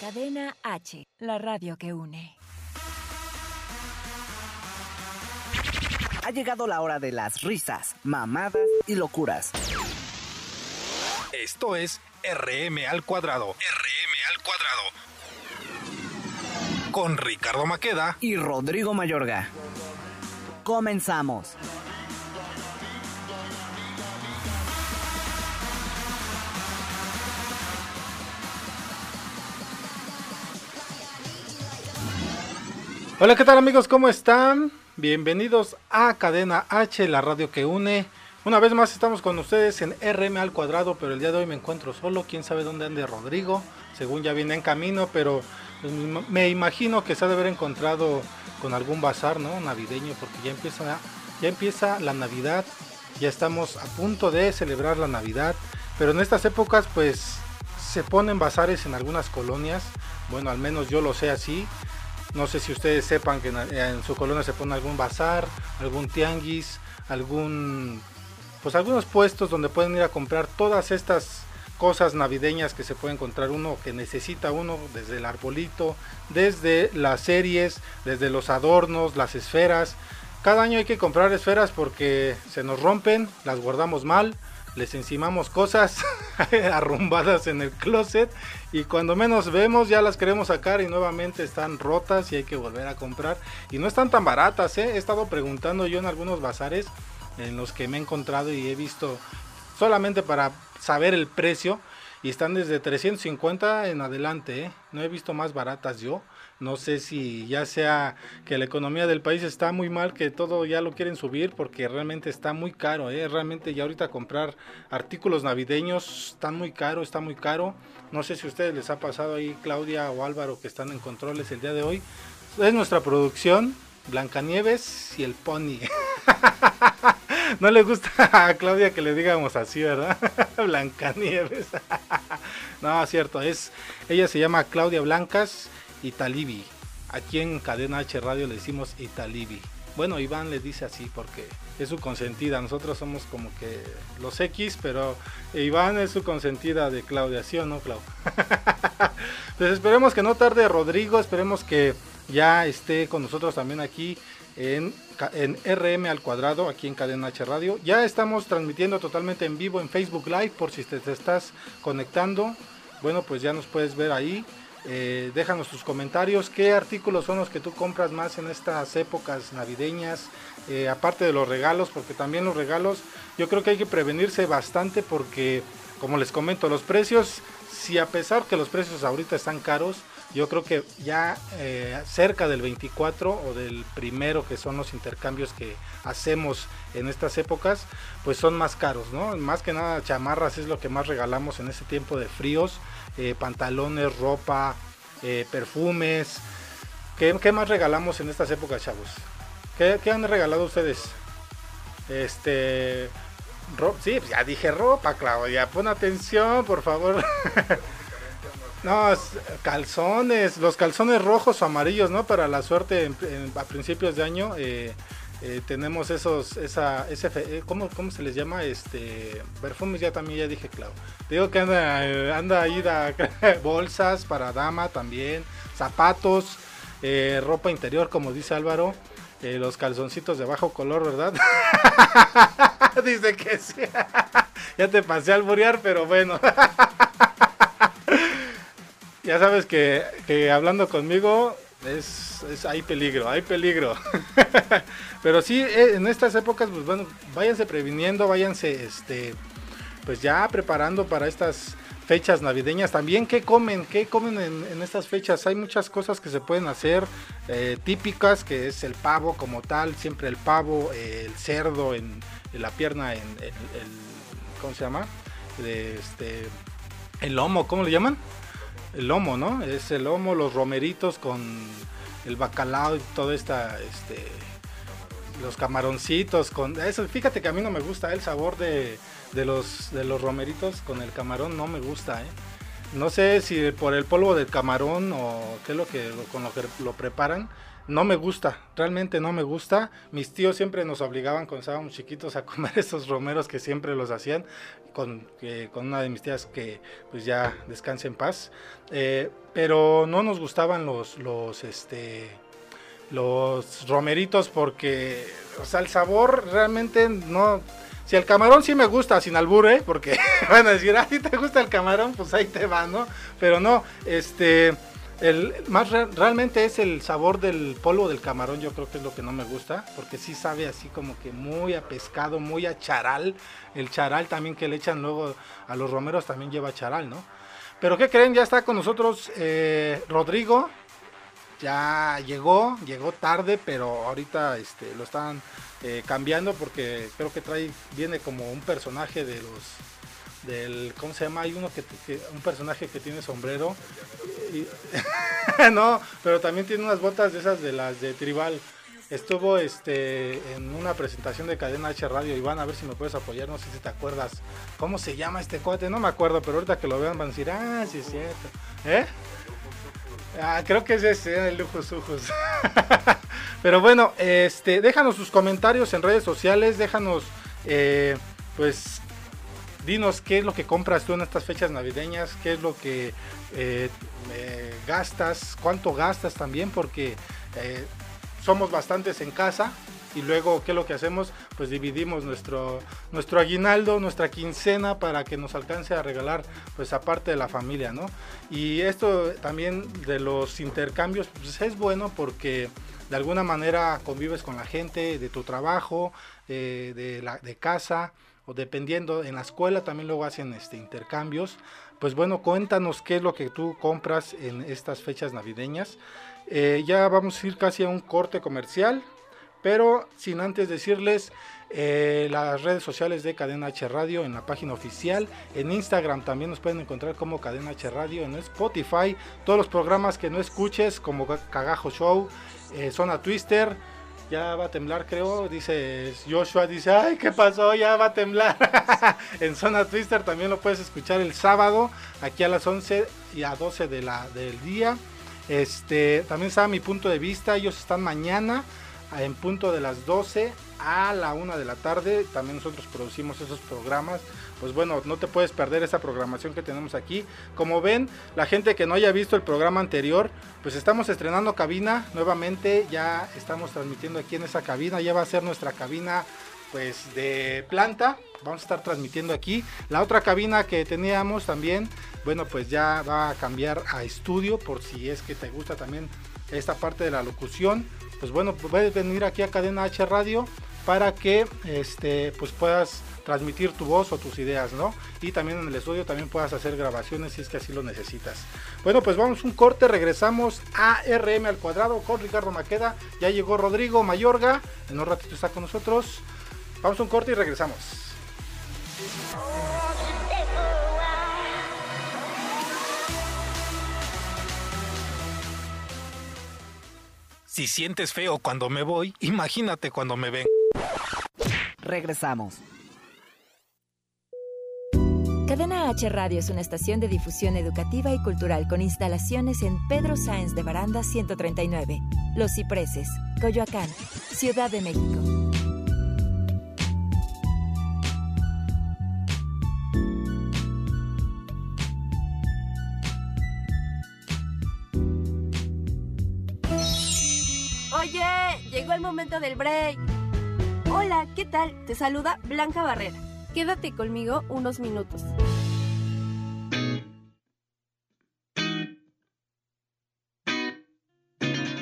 Cadena H, la radio que une. Ha llegado la hora de las risas, mamadas y locuras. Esto es RM al cuadrado. RM al cuadrado. Con Ricardo Maqueda y Rodrigo Mayorga. Comenzamos. Hola, ¿qué tal amigos? ¿Cómo están? Bienvenidos a Cadena H, la radio que une. Una vez más estamos con ustedes en RM al cuadrado, pero el día de hoy me encuentro solo. Quién sabe dónde ande Rodrigo, según ya viene en camino, pero pues, me imagino que se ha de haber encontrado con algún bazar, ¿no? Navideño, porque ya empieza, ya empieza la Navidad, ya estamos a punto de celebrar la Navidad, pero en estas épocas, pues se ponen bazares en algunas colonias. Bueno, al menos yo lo sé así no sé si ustedes sepan que en, su colonia se pone algún bazar, algún tianguis, algún pues algunos puestos donde pueden ir a comprar todas estas cosas navideñas que se puede encontrar uno que necesita uno desde el arbolito, desde las series, desde los adornos, las esferas. Cada año hay que comprar esferas porque se nos rompen, las guardamos mal les encimamos cosas arrumbadas en el closet y cuando menos vemos ya las queremos sacar y nuevamente están rotas y hay que volver a comprar y no están tan baratas, ¿eh? he estado preguntando yo en algunos bazares en los que me he encontrado y he visto solamente para saber el precio y están desde 350 en adelante, ¿eh? no he visto más baratas yo no sé si ya sea que la economía del país está muy mal, que todo ya lo quieren subir porque realmente está muy caro. ¿eh? Realmente ya ahorita comprar artículos navideños está muy caro, está muy caro. No sé si a ustedes les ha pasado ahí, Claudia o Álvaro, que están en controles el día de hoy. Es nuestra producción, Blancanieves y el Pony. no le gusta a Claudia que le digamos así, ¿verdad? Blancanieves. no, cierto, es ella se llama Claudia Blancas Italibi. Aquí en Cadena H Radio le decimos Italibi. Bueno, Iván le dice así porque es su consentida. Nosotros somos como que los X, pero Iván es su consentida de Claudia, ¿sí o no, Clau? pues esperemos que no tarde Rodrigo, esperemos que ya esté con nosotros también aquí en, en RM al cuadrado, aquí en Cadena H Radio. Ya estamos transmitiendo totalmente en vivo en Facebook Live, por si te estás conectando. Bueno, pues ya nos puedes ver ahí. Eh, déjanos tus comentarios. ¿Qué artículos son los que tú compras más en estas épocas navideñas? Eh, aparte de los regalos, porque también los regalos, yo creo que hay que prevenirse bastante porque, como les comento, los precios, si a pesar que los precios ahorita están caros, yo creo que ya eh, cerca del 24 o del primero, que son los intercambios que hacemos en estas épocas, pues son más caros, ¿no? Más que nada chamarras es lo que más regalamos en este tiempo de fríos eh, pantalones, ropa, eh, perfumes. ¿Qué, más regalamos en estas épocas, chavos? ¿Qué, han regalado ustedes? Este. sí, pues ya dije ropa, Claudia. Pon atención, por favor. no, calzones. Los calzones rojos o amarillos, ¿no? Para la suerte a principios de año. Eh, eh, tenemos esos, esa, ese, eh, ¿cómo, ¿cómo, se les llama? Este, perfumes ya también, ya dije, claro. Digo que anda, eh, anda ahí bolsas para dama también, zapatos, ropa interior, como dice Álvaro, los calzoncitos de bajo color, ¿verdad? dice que sí. ya te pasé al borear, pero bueno. Ya sabes que, que hablando conmigo es, es, hay peligro, hay peligro. Pero sí, eh, en estas épocas, pues bueno, váyanse previniendo, váyanse, este, pues ya preparando para estas fechas navideñas. También, ¿qué comen? ¿Qué comen en, estas fechas? Hay muchas cosas que se pueden hacer eh, típicas, que es el pavo como tal, siempre el pavo, el cerdo en, la pierna, en, el, ¿cómo se llama? este, el lomo, ¿cómo le llaman? El lomo, ¿no? Es el lomo, los romeritos con el bacalao y todo esta, este, los camaroncitos con eso. Fíjate que a mí no me gusta el sabor de, de los de los romeritos con el camarón, no me gusta, ¿eh? No sé si por el polvo del camarón o qué es lo que con lo que lo preparan. no me gusta, realmente no me gusta. Mis tíos siempre nos obligaban cuando estábamos chiquitos a comer esos romeros que siempre los hacían, con, con una de mis tías que pues ya descanse en paz. Eh, pero no nos gustaban los, los, este, los romeritos porque, o sea, el sabor realmente no... Si el camarón sí me gusta, sin albur, ¿eh? Porque van a decir, ah, si te gusta el camarón, pues ahí te va, ¿no? Pero no, este... El, más realmente es el sabor del polvo del camarón, yo creo que es lo que no me gusta, porque sí sabe así como que muy a pescado, muy a charal. El charal también que le echan luego a los romeros también lleva charal, ¿no? Pero ¿qué creen? Ya está con nosotros eh, Rodrigo. Ya llegó, llegó tarde, pero ahorita este, lo están eh, cambiando porque creo que trae, viene como un personaje de los del ¿cómo se llama? Hay uno que, un personaje que tiene sombrero no, pero también tiene unas botas de esas de las de tribal. Estuvo este en una presentación de Cadena H Radio Iván, a ver si me puedes apoyar, no sé si te acuerdas. ¿Cómo se llama este cuate? No me acuerdo, pero ahorita que lo vean van a decir, "Ah, sí es cierto." ¿Eh? Ah, creo que es ese, el Lujos Ujos. pero bueno, este, déjanos sus comentarios en redes sociales, déjanos eh, pues dinos qué es lo que compras tú en estas fechas navideñas, qué es lo que eh, gastas, cuánto gastas también, porque eh, somos bastantes en casa y luego qué es lo que hacemos, pues dividimos nuestro, nuestro aguinaldo, nuestra quincena para que nos alcance a regalar pues aparte de la familia, ¿no? Y esto también de los intercambios pues es bueno porque de alguna manera convives con la gente de tu trabajo, eh, de, la, de casa, o dependiendo, en la escuela también luego hacen este, intercambios. Pues bueno, cuéntanos qué es lo que tú compras en estas fechas navideñas. Eh, ya vamos a ir casi a un corte comercial, pero sin antes decirles eh, las redes sociales de Cadena H Radio en la página oficial, en Instagram también nos pueden encontrar como Cadena H Radio, en Spotify, todos los programas que no escuches como Cagajo Show, eh, Zona Twister, ya va a temblar, creo. Dice Joshua, dice, ay, ¿qué pasó? Ya va a temblar. en Zona Twister también lo puedes escuchar el sábado, aquí a las 11 y a 12 de la, del día. Este, también está mi punto de vista, ellos están mañana en punto de las 12 a la 1 de la tarde. También nosotros producimos esos programas pues bueno, no te puedes perder esa programación que tenemos aquí. Como ven, la gente que no haya visto el programa anterior, pues estamos estrenando cabina nuevamente, ya estamos transmitiendo aquí en esa cabina, ya va a ser nuestra cabina pues de planta, vamos a estar transmitiendo aquí. La otra cabina que teníamos también, bueno, pues ya va a cambiar a estudio por si es que te gusta también esta parte de la locución. Pues bueno, puedes venir aquí a Cadena H Radio para que este pues puedas transmitir tu voz o tus ideas, ¿no? Y también en el estudio también puedas hacer grabaciones si es que así lo necesitas. Bueno, pues vamos un corte, regresamos a RM al cuadrado con Ricardo Maqueda. Ya llegó Rodrigo Mayorga, en un ratito está con nosotros. Vamos un corte y regresamos. Si sientes feo cuando me voy, imagínate cuando me ven. Regresamos. Cadena H Radio es una estación de difusión educativa y cultural con instalaciones en Pedro Sáenz de Baranda 139, Los Cipreses, Coyoacán, Ciudad de México. Oye, llegó el momento del break. Hola, ¿qué tal? Te saluda Blanca Barrera. Quédate conmigo unos minutos.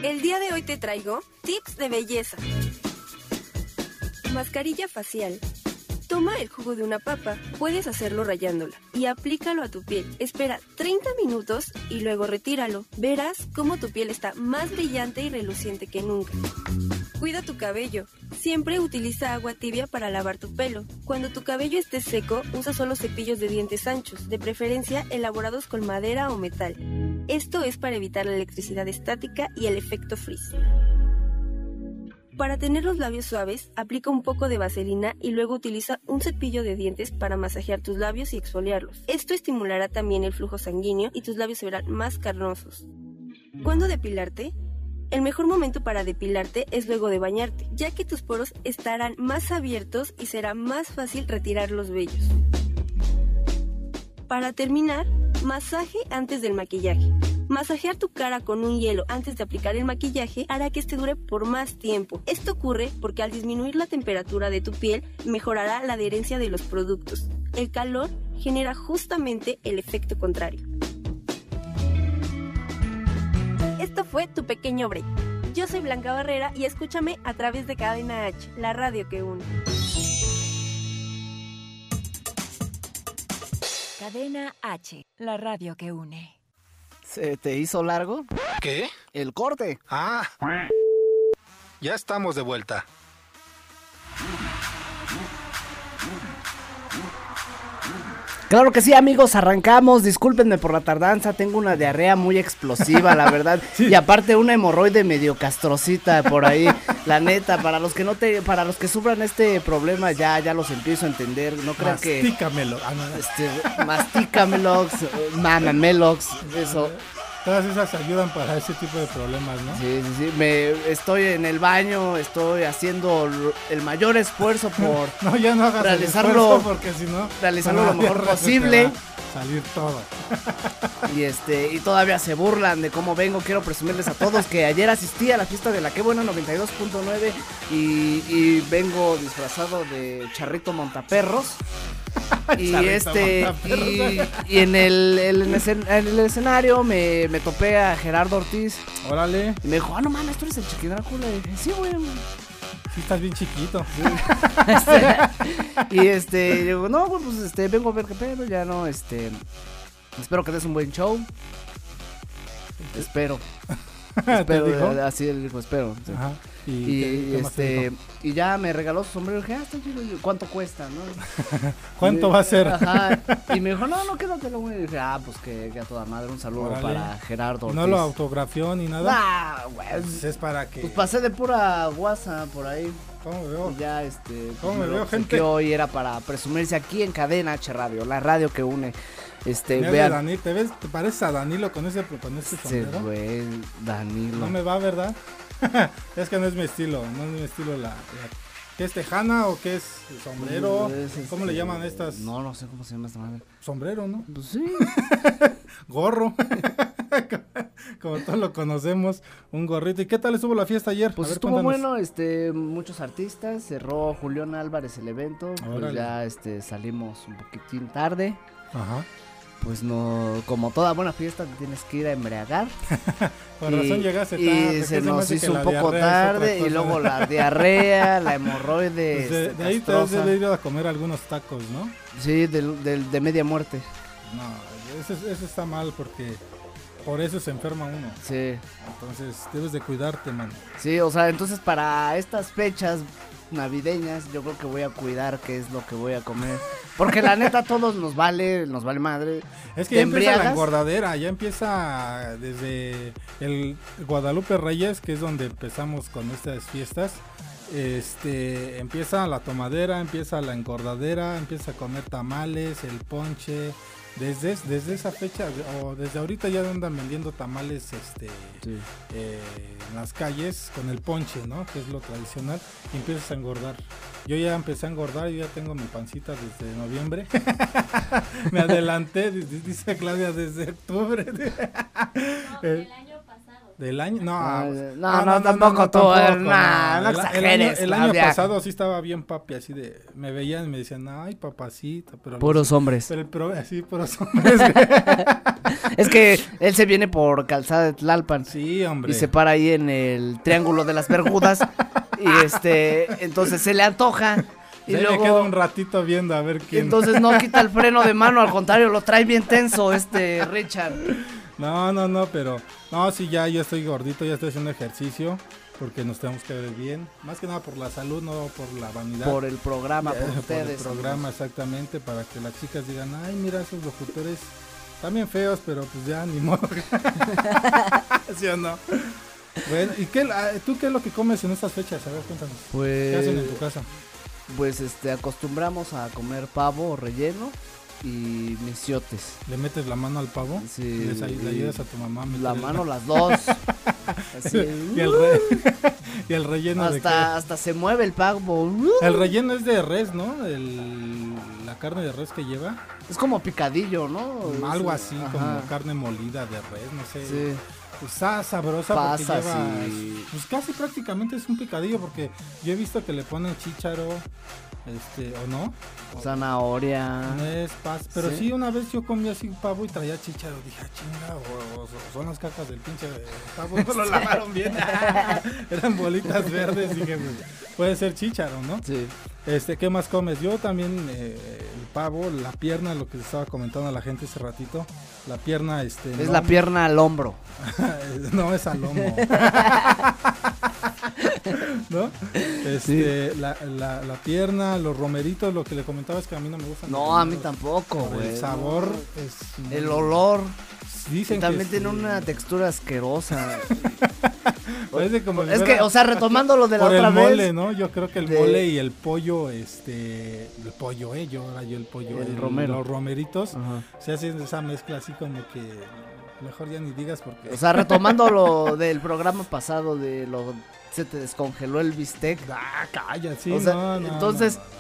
El día de hoy te traigo tips de belleza. Mascarilla facial. Toma el jugo de una papa, puedes hacerlo rayándola y aplícalo a tu piel. Espera 30 minutos y luego retíralo. Verás cómo tu piel está más brillante y reluciente que nunca. Cuida tu cabello. Siempre utiliza agua tibia para lavar tu pelo. Cuando tu cabello esté seco, usa solo cepillos de dientes anchos, de preferencia elaborados con madera o metal. Esto es para evitar la electricidad estática y el efecto frizz. Para tener los labios suaves, aplica un poco de vaselina y luego utiliza un cepillo de dientes para masajear tus labios y exfoliarlos. Esto estimulará también el flujo sanguíneo y tus labios se verán más carnosos. ¿Cuándo depilarte? El mejor momento para depilarte es luego de bañarte, ya que tus poros estarán más abiertos y será más fácil retirar los vellos. Para terminar, masaje antes del maquillaje. Masajear tu cara con un hielo antes de aplicar el maquillaje hará que este dure por más tiempo. Esto ocurre porque al disminuir la temperatura de tu piel mejorará la adherencia de los productos. El calor genera justamente el efecto contrario. Esto fue tu pequeño break. Yo soy Blanca Barrera y escúchame a través de Cadena H, la radio que une. Cadena H, la radio que une. ¿Se te hizo largo? ¿Qué? El corte. Ah. Ya estamos de vuelta. Claro que sí, amigos, arrancamos. Discúlpenme por la tardanza, tengo una diarrea muy explosiva, la verdad. Y aparte una hemorroide medio castrocita por ahí. La neta, para los que no te para los que sufran este problema ya ya los empiezo a entender, no crean que Mastícamelo. Ah, este mamamelox, eso. Todas esas ayudan para ese tipo de problemas, ¿no? Sí, sí, sí, me estoy en el baño, estoy haciendo el mayor esfuerzo por No, ya no hagas el Realizarlo- porque si no... realizarlo lo mejor posible. Salir todo. y este y todavía se burlan de cómo vengo. Quiero presumirles a todos que ayer asistí a la fiesta de la que buena 92.9 y, y vengo disfrazado de charrito montaperros. y este y, y en el, el- en el escen- en el escenario me, me topé a Gerardo Ortiz Órale, y me dijo, ah no mames, tú eres el chiquín Drácula. Y dije, sí, güey. sí estás bien chiquito. Este, y este, digo, no, güey, pues este, vengo a ver qué pedo, ya no, este, espero que des un buen show. Espero, ¿Te espero, así él dijo, espero. sí. Ajá. Y, Y, ¿qué- qué más te este, y ya me regaló su sombrero, dije, ah, está chido, y yo, ¿cuánto cuesta, no? ¿Cuánto Y- va a ser? Ajá, y me dijo, no, no, quédatelo, güey, y dije, ah, pues que, que a toda madre, un saludo Órale. para Gerardo Ortiz. No lo autografió ni nada. Ah, güey, Pues es para que... pues pasé de pura guasa por ahí. ¿Cómo me veo? Y ya, este. ¿Cómo me veo, gente? hoy era para presumirse aquí en Cadena H Radio, la radio que une. Este, Mira vean. Dani, ¿te ves? ¿Te pareces a Danilo con ese, con ese sombrero? güey, Danilo. No me va, ¿verdad? es que no es mi estilo, no es mi estilo la... la- ¿Qué es tejana o qué es sombrero? Es, ¿Cómo este, le llaman estas? No, no sé cómo se llama esta madre. Sombrero, ¿no? Pues sí. Gorro. Como todos lo conocemos, un gorrito. ¿Y qué tal estuvo la fiesta ayer? Pues ver, estuvo cuéntanos. bueno, este, muchos artistas, cerró Julián Álvarez el evento, pues ya este salimos un poquitín tarde, Ajá. Pues no, como toda buena fiesta te tienes que ir a embriagar. Por Y- razón llegaste y tarde. se ¿qué me nos hizo un poco tarde y luego la diarrea, la hemorroide. Pues de, de ahí te has de ir a comer algunos tacos, ¿no? Sí, del- de media muerte. No, eso, eso está mal porque por eso se enferma uno. Sí, Entonces debes de cuidarte, man. sí, o sea, entonces para estas fechas navideñas yo creo que voy a cuidar qué es lo que voy a comer. Porque la neta a todos nos vale, nos vale madre. Es que ¿Te ya empieza la engordadera, ya empieza desde el Guadalupe Reyes, que es donde empezamos con estas fiestas. Este, empieza la tomadera, empieza la engordadera, empieza a comer tamales, el ponche. Desde, desde esa fecha, o desde ahorita ya andan vendiendo tamales este, eh, en las calles con el ponche, ¿no? Que es lo tradicional. Y empiezas a engordar. Yo ya empecé a engordar, yo ya tengo mi pancita desde noviembre. Me adelanté, di- di- dice Claudia, desde octubre. Eh, ¿Del año? No, No, pues- no, no, tampoco tú, eh, no El- el, año, exageres, el año pasado sí estaba bien papi, así de, me veían y me decían, ay papacito, pero... Puros hombres. Pero el pro- así, puros hombres. Es que él se viene por calzada de Tlalpan. sí, hombre. Y se para ahí en el triángulo de las Bermudas. y este, entonces se le antoja. Y Sí, me quedo luego, un ratito viendo a ver quién... entonces no quita el freno de mano, al contrario, lo trae bien tenso este Richard. No, no, no, pero... No, sí, ya yo estoy gordito, ya estoy haciendo ejercicio. Porque nos tenemos que ver bien. Más que nada por la salud, no por la vanidad. Por el programa, Eh, por por ustedes. el programa, exactamente. Para que las chicas digan, ay, mira, esos locutores también feos, pero pues ya ni modo. ¿Sí o no? Bueno, ¿y qué, ah, tú qué es lo que comes en estas fechas? A ver, cuéntanos. ¿Qué hacen en tu Pues, casa? pues este, acostumbramos a comer pavo relleno y misiotes. ¿Le metes la mano al pavo? Sí, ¿Les ay- ¿Le ayudas a tu mamá? a La mano, las dos. Así, y, el re- y el relleno de hasta, hasta se mueve el pavo. El relleno es de res, ¿no? El- la carne de res que lleva. Es como picadillo, ¿no? Algo Es- así, ajá. como carne molida de res, no sé. Sí. Pues está sabrosa Pasas porque lleva. y- Pues casi prácticamente es un picadillo porque yo he visto que le ponen chícharo, este, o no. Zanahoria. No es paz. Pero ¿Sí? sí. una vez yo comí así pavo y traía chícharo. Dije, ah, chinga, o, o son las cacas del pinche pavo. No lo lavaron bien. Eran bolitas verdes. Dije, pues, puede ser chícharo, ¿no? Sí. Este, ¿qué más comes? Yo también eh, el pavo, la pierna, lo que estaba comentando a la gente hace ratito. La pierna, este. Es no- la pierna al hombro. no, es al lomo. ¿No? Este, la, la, la pierna, los romeritos, lo que le comentaba es que a mí no me gustan. No, a mí tampoco, güey. El sabor no. es. El olor. Dicen también que tiene sí. una textura asquerosa. Parece como es que, o sea, retomando lo de la por otra el vez. mole, ¿no? Yo creo que el de- mole y el pollo, este, el pollo, eh, yo ahora yo el pollo, El romero. los romeritos, Ajá. se hacen esa mezcla así como que mejor ya ni digas porque O sea, retomando lo del programa pasado de lo se te descongeló el bistec. ah, calla, sí, O sea, no, no, entonces- no,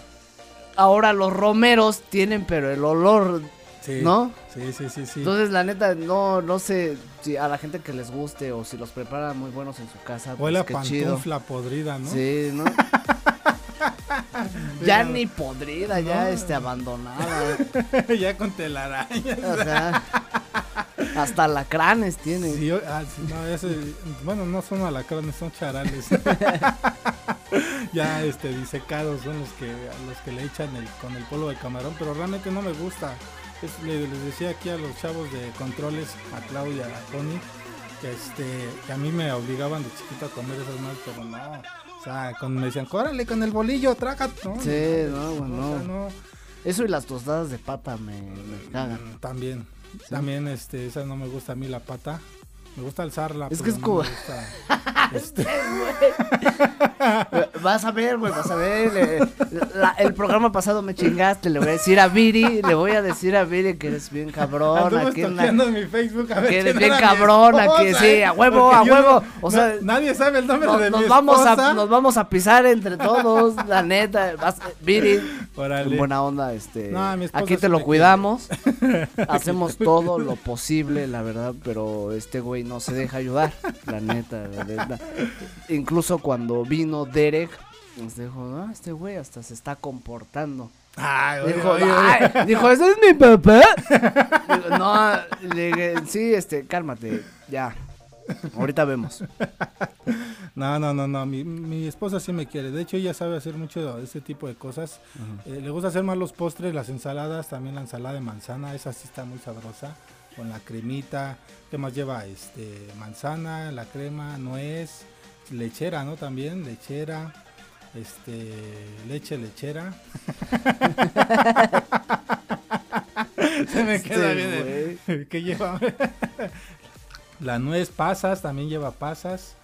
Ahora los romeros tienen, pero el olor, no. Sí, ¿no? Sí, sí, sí, sí. Entonces, la neta, no, no sé si a la gente que les guste o si los preparan muy buenos en su casa. pues, Huele a qué chido. pantufla podrida, ¿no? Sí, ¿no? ya ni podrida, ya este abandonada. ya con telarañas. O sea, hasta alacranes tiene. Sí, yo- ah, sí, no, ese- bueno, no son alacranes, son charales. ya este disecados son los que los que le echan el, con el polvo de camarón, pero realmente no me gusta. Es- le- les decía aquí a los chavos de controles, a Claudia, a Tony, que este que a mí me obligaban de chiquito a comer esas más, pero no. O sea, cuando me decían, órale con el bolillo, traga, ¿no? Sí, no, bueno, O sea, no. Eso y las tostadas de pata me, me cagan. Mm, También. También, este, esa no me gusta a mí la pata. Me gusta alzarla. Es que es como- me gusta, este, Vas a ver, güey, vas a ver. le- la- el programa pasado me chingaste. Le voy a decir a Viri, le voy a decir a Viri que eres bien cabrón. Aquí en la- mi Facebook a ver que eres bien cabrona, que sí, ¿eh? a huevo, Porque a huevo, no- o sea, no- nadie sabe el nombre No- de nos, mi vamos esposa. a, nos vamos a pisar entre todos, la neta. Vas, Viri, buena onda, este. Aquí te lo cuidamos. Hacemos todo lo posible, la verdad, pero este güey no se deja ayudar, la neta, la neta. Incluso cuando vino Derek, nos dijo, no, este güey hasta se está comportando. Ay, oye, Dijo, oye, oye. "Ay", dijo, ¿ese es mi papá? No, le dije, sí, este, cálmate, ya. Ahorita vemos. No, no, no, no. Mi, mi esposa sí me quiere. De hecho, ella sabe hacer mucho de ese tipo de cosas. Eh, le gusta hacer más los postres, las ensaladas, también la ensalada de manzana. Esa sí está muy sabrosa. Con la cremita. ¿Qué más lleva? Este, manzana, la crema, nuez, lechera, ¿no? También, lechera. Este, leche lechera. Se me queda Este bien. ¿Qué lleva? La nuez pasas, también lleva pasas.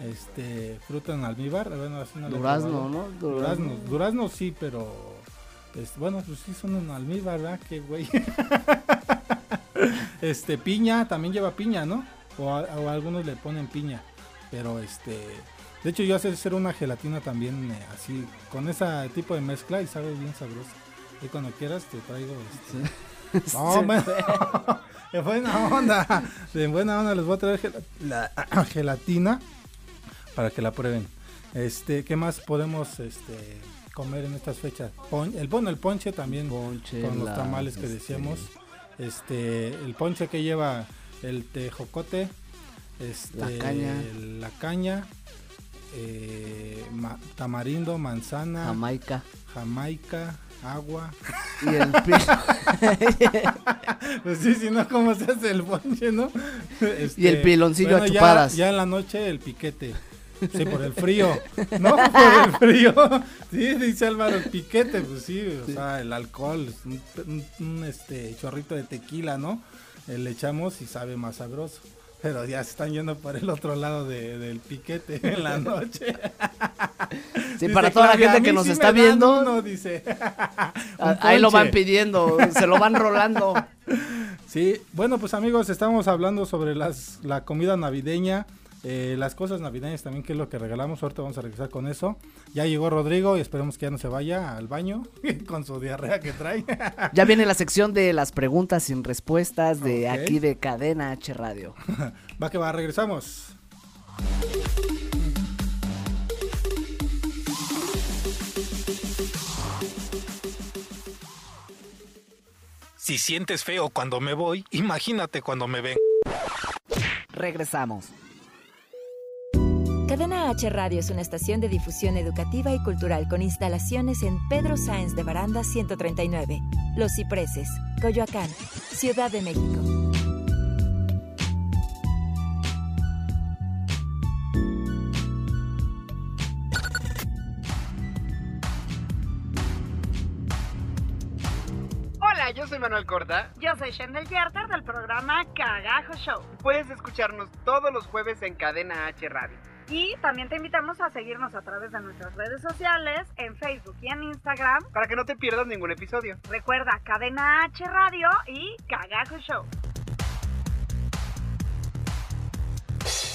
Este, fruta en almíbar. Bueno, así no Durazno. Durazno, durazno sí, pero es- bueno, pues sí son en almíbar, ¿verdad? Qué güey. este, piña, también lleva piña, ¿no? O, a- o algunos le ponen piña. Pero este, de hecho yo hace hacer una gelatina también eh, así, con ese tipo de mezcla y sabe bien sabroso. Y cuando quieras te traigo este. No, Sí. bueno, de buena onda. De buena onda les voy a traer gel- la gelatina para que la prueben. Este, ¿qué más podemos este comer en estas fechas? Pon- el bueno, el ponche también Ponche, con los tamales que decíamos. Este, el ponche que lleva el tejocote, este, La caña. la caña, eh, ma- tamarindo, manzana, Jamaica. jamaica, agua. Y el Pues sí, si no, ¿cómo se hace el ponche, no? Este, Y el piloncillo a ya- chupadas. Ya, en la noche el piquete. Sí, por el frío. No, por el frío. Sí, dice Álvaro, el piquete, pues sí, o sea, el alcohol, un, un- un, este chorrito de tequila, ¿no? Eh, le echamos y sabe más sabroso. Pero ya se están yendo por el otro lado de- del piquete en la noche. Sí, Dice para toda la gente "A que nos sí está viendo, uno", dice. Ahí lo van pidiendo, se lo van rolando. Sí, bueno, pues amigos, estamos hablando sobre las, la comida navideña. Eh, las cosas navideñas también, que es lo que regalamos. Ahorita vamos a regresar con eso. Ya llegó Rodrigo y esperemos que ya no se vaya al baño con su diarrea que trae. Ya viene la sección de las preguntas sin respuestas de aquí de Cadena H Radio. va que va, regresamos. Si sientes feo cuando me voy, imagínate cuando me ven. Regresamos. Cadena H Radio es una estación de difusión educativa y cultural con instalaciones en Pedro Sáenz de Baranda 139, Los Cipreses, Coyoacán, Ciudad de México. Hola, yo soy Manuel Corta. Yo soy Shendel Yerter del programa Cagajo Show. Puedes escucharnos todos los jueves en Cadena H Radio. Y también te invitamos a seguirnos a través de nuestras redes sociales, en Facebook y en Instagram. Para que no te pierdas ningún episodio. Recuerda Cadena H Radio y Cagajo Show.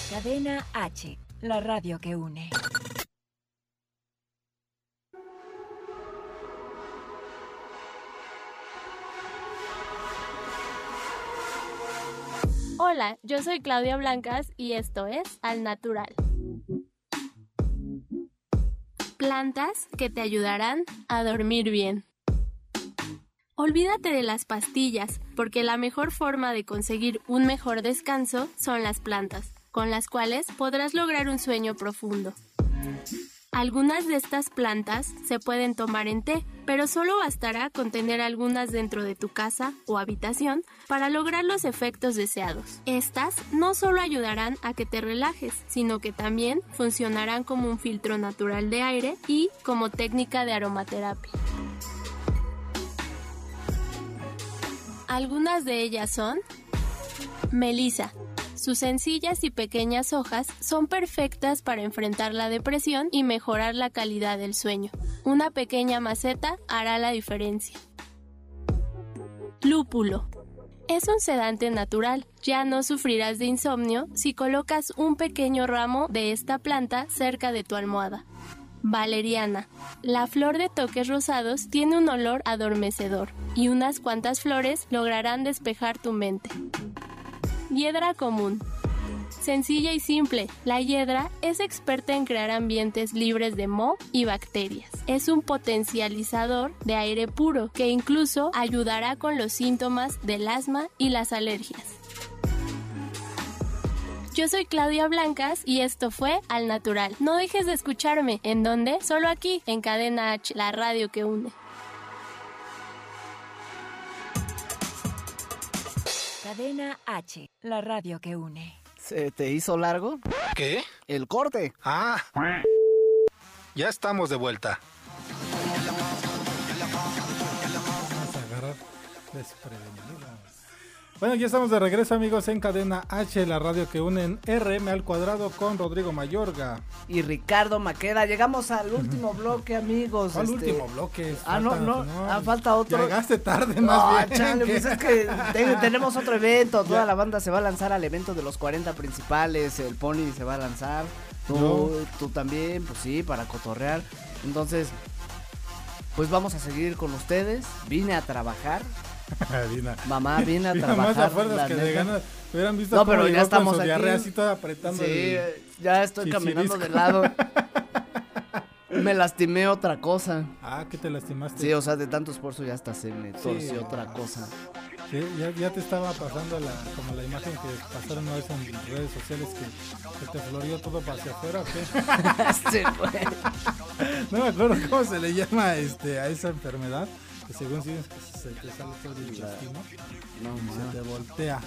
Cadena H, la radio que une. Hola, yo soy Claudia Blancas y esto es Al Natural. Plantas que te ayudarán a dormir bien. Olvídate de las pastillas, porque la mejor forma de conseguir un mejor descanso son las plantas, con las cuales podrás lograr un sueño profundo. Algunas de estas plantas se pueden tomar en té, pero solo bastará con tener algunas dentro de tu casa o habitación para lograr los efectos deseados. Estas no solo ayudarán a que te relajes, sino que también funcionarán como un filtro natural de aire y como técnica de aromaterapia. Algunas de ellas son Melisa. Sus sencillas y pequeñas hojas son perfectas para enfrentar la depresión y mejorar la calidad del sueño. Una pequeña maceta hará la diferencia. Lúpulo. Es un sedante natural. Ya no sufrirás de insomnio si colocas un pequeño ramo de esta planta cerca de tu almohada. Valeriana. La flor de toques rosados tiene un olor adormecedor y unas cuantas flores lograrán despejar tu mente. Hiedra común. Sencilla y simple, la hiedra es experta en crear ambientes libres de moho y bacterias. Es un potencializador de aire puro que incluso ayudará con los síntomas del asma y las alergias. Yo soy Claudia Blancas y esto fue Al Natural. No dejes de escucharme. ¿En dónde? Solo aquí, en Cadena H, la radio que une. Cadena H, la radio que une. ¿Se te hizo largo? ¿Qué? El corte. Ah. Ya estamos de vuelta. Vamos a agarrar. Bueno, ya estamos de regreso amigos en Cadena H, la radio que unen RM al cuadrado con Rodrigo Mayorga. Y Ricardo Maqueda. Llegamos al último bloque, amigos. ¿Cuál este- último bloque? Ah, no, Falta- no, ah, falta otro. Llegaste tarde No, más bien. chale, pues es que te- tenemos otro evento. Toda Ya. la banda se va a lanzar al evento de los 40 principales. El Pony se va a lanzar. Tú, tú también, pues sí, para cotorrear. Entonces, pues vamos a seguir con ustedes. Vine a trabajar. Dina. Mamá, vine a Dina, más trabajar. la que de ganas. Hubieran visto No, pero ya con estamos su aquí. diarrea así toda apretando Sí, el- ya estoy caminando de lado. Me lastimé otra cosa. Ah, que te lastimaste. Sí, o sea, de tanto esfuerzo ya hasta se me Sí. torció otra cosa. Sí, ya, ya te estaba pasando la, como la imagen que pasaron una vez en redes sociales que, que te florió todo para hacia afuera, ¿o qué? Sí. No me acuerdo cómo se le llama este, a esa enfermedad, que según sí es que se te sale todo el intestino No, se te voltea.